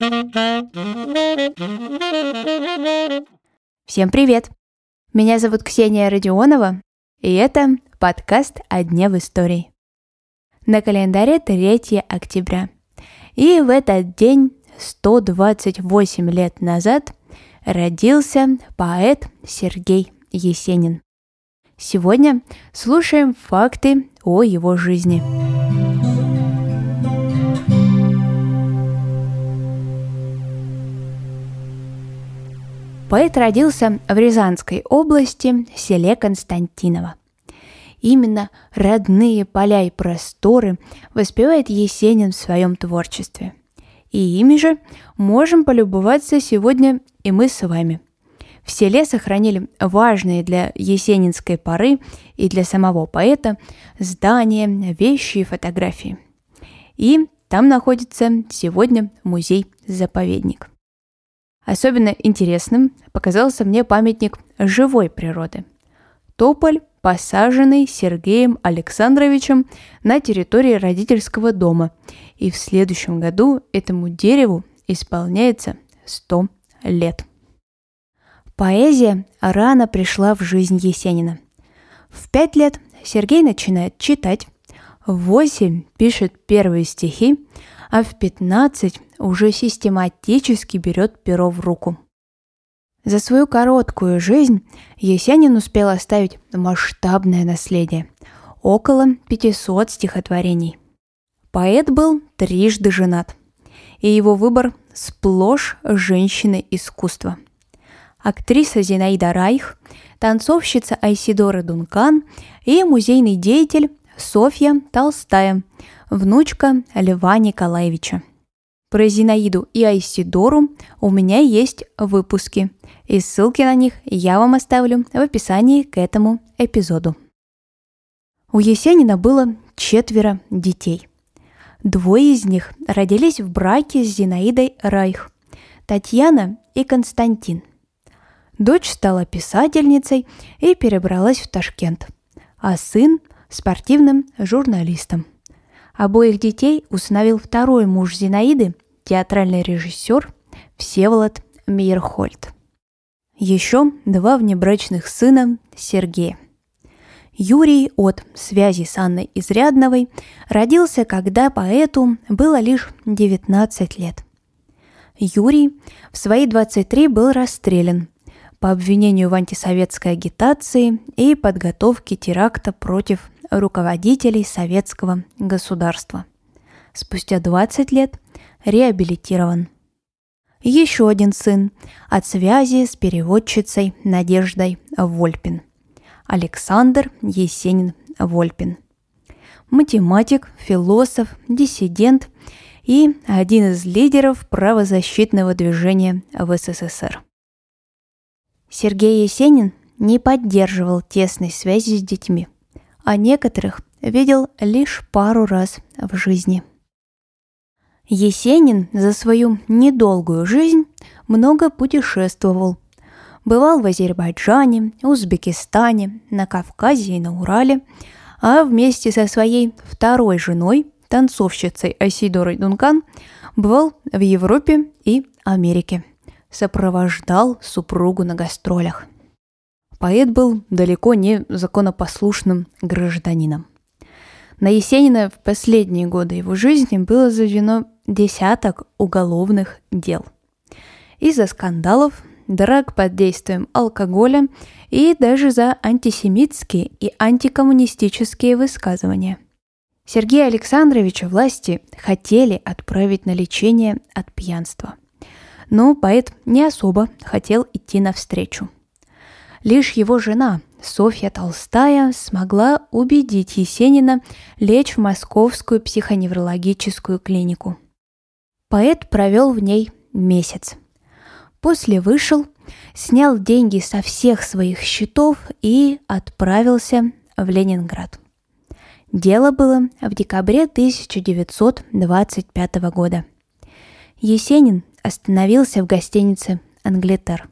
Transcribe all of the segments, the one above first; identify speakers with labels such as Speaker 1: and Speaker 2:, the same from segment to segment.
Speaker 1: Всем привет! Меня зовут Ксения Родионова, и это подкаст «О дне в истории». На календаре 3 октября. И в этот день, 128 лет назад, родился поэт Сергей Есенин. Сегодня слушаем факты о его жизни. Поэт родился в Рязанской области, в селе Константиново. Именно родные поля и просторы воспевает Есенин в своем творчестве. И ими же можем полюбоваться сегодня и мы с вами. В селе сохранили важные для есенинской поры и для самого поэта здания, вещи и фотографии. И там находится сегодня музей-заповедник. Особенно интересным показался мне памятник живой природы. Тополь, посаженный Сергеем Александровичем на территории родительского дома. И в следующем году этому дереву исполняется 100 лет. Поэзия рано пришла в жизнь Есенина. В пять лет Сергей начинает читать, в восемь пишет первые стихи, а в 15 уже систематически берет перо в руку. За свою короткую жизнь Есенин успел оставить масштабное наследие – около 500 стихотворений. Поэт был трижды женат, и его выбор сплошь женщины искусства. Актриса Зинаида Райх, танцовщица Айсидора Дункан и музейный деятель Софья Толстая – внучка Льва Николаевича. Про Зинаиду и Айсидору у меня есть выпуски, и ссылки на них я вам оставлю в описании к этому эпизоду. У Есенина было четверо детей. Двое из них родились в браке с Зинаидой Райх – Татьяна и Константин. Дочь стала писательницей и перебралась в Ташкент, а сын – спортивным журналистом – Обоих детей установил второй муж Зинаиды, театральный режиссер Всеволод Мейерхольд. Еще два внебрачных сына Сергея. Юрий от связи с Анной Изрядновой родился, когда поэту было лишь 19 лет. Юрий в свои 23 был расстрелян по обвинению в антисоветской агитации и подготовке теракта против руководителей советского государства. Спустя 20 лет реабилитирован. Еще один сын от связи с переводчицей Надеждой Вольпин. Александр Есенин Вольпин. Математик, философ, диссидент и один из лидеров правозащитного движения в СССР. Сергей Есенин не поддерживал тесной связи с детьми – а некоторых видел лишь пару раз в жизни. Есенин за свою недолгую жизнь много путешествовал. Бывал в Азербайджане, Узбекистане, на Кавказе и на Урале, а вместе со своей второй женой, танцовщицей Асидорой Дункан, бывал в Европе и Америке. Сопровождал супругу на гастролях – Поэт был далеко не законопослушным гражданином. На Есенина в последние годы его жизни было заведено десяток уголовных дел. Из-за скандалов, драк под действием алкоголя и даже за антисемитские и антикоммунистические высказывания. Сергея Александровича власти хотели отправить на лечение от пьянства. Но поэт не особо хотел идти навстречу – Лишь его жена, Софья Толстая, смогла убедить Есенина лечь в московскую психоневрологическую клинику. Поэт провел в ней месяц. После вышел, снял деньги со всех своих счетов и отправился в Ленинград. Дело было в декабре 1925 года. Есенин остановился в гостинице «Англитер».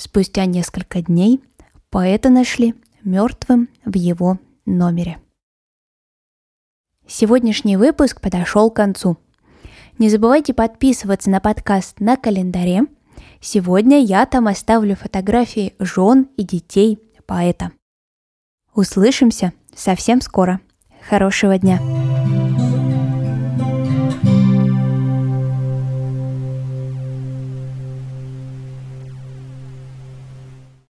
Speaker 1: Спустя несколько дней поэта нашли мертвым в его номере. Сегодняшний выпуск подошел к концу. Не забывайте подписываться на подкаст на календаре. Сегодня я там оставлю фотографии жен и детей поэта. Услышимся совсем скоро. Хорошего дня!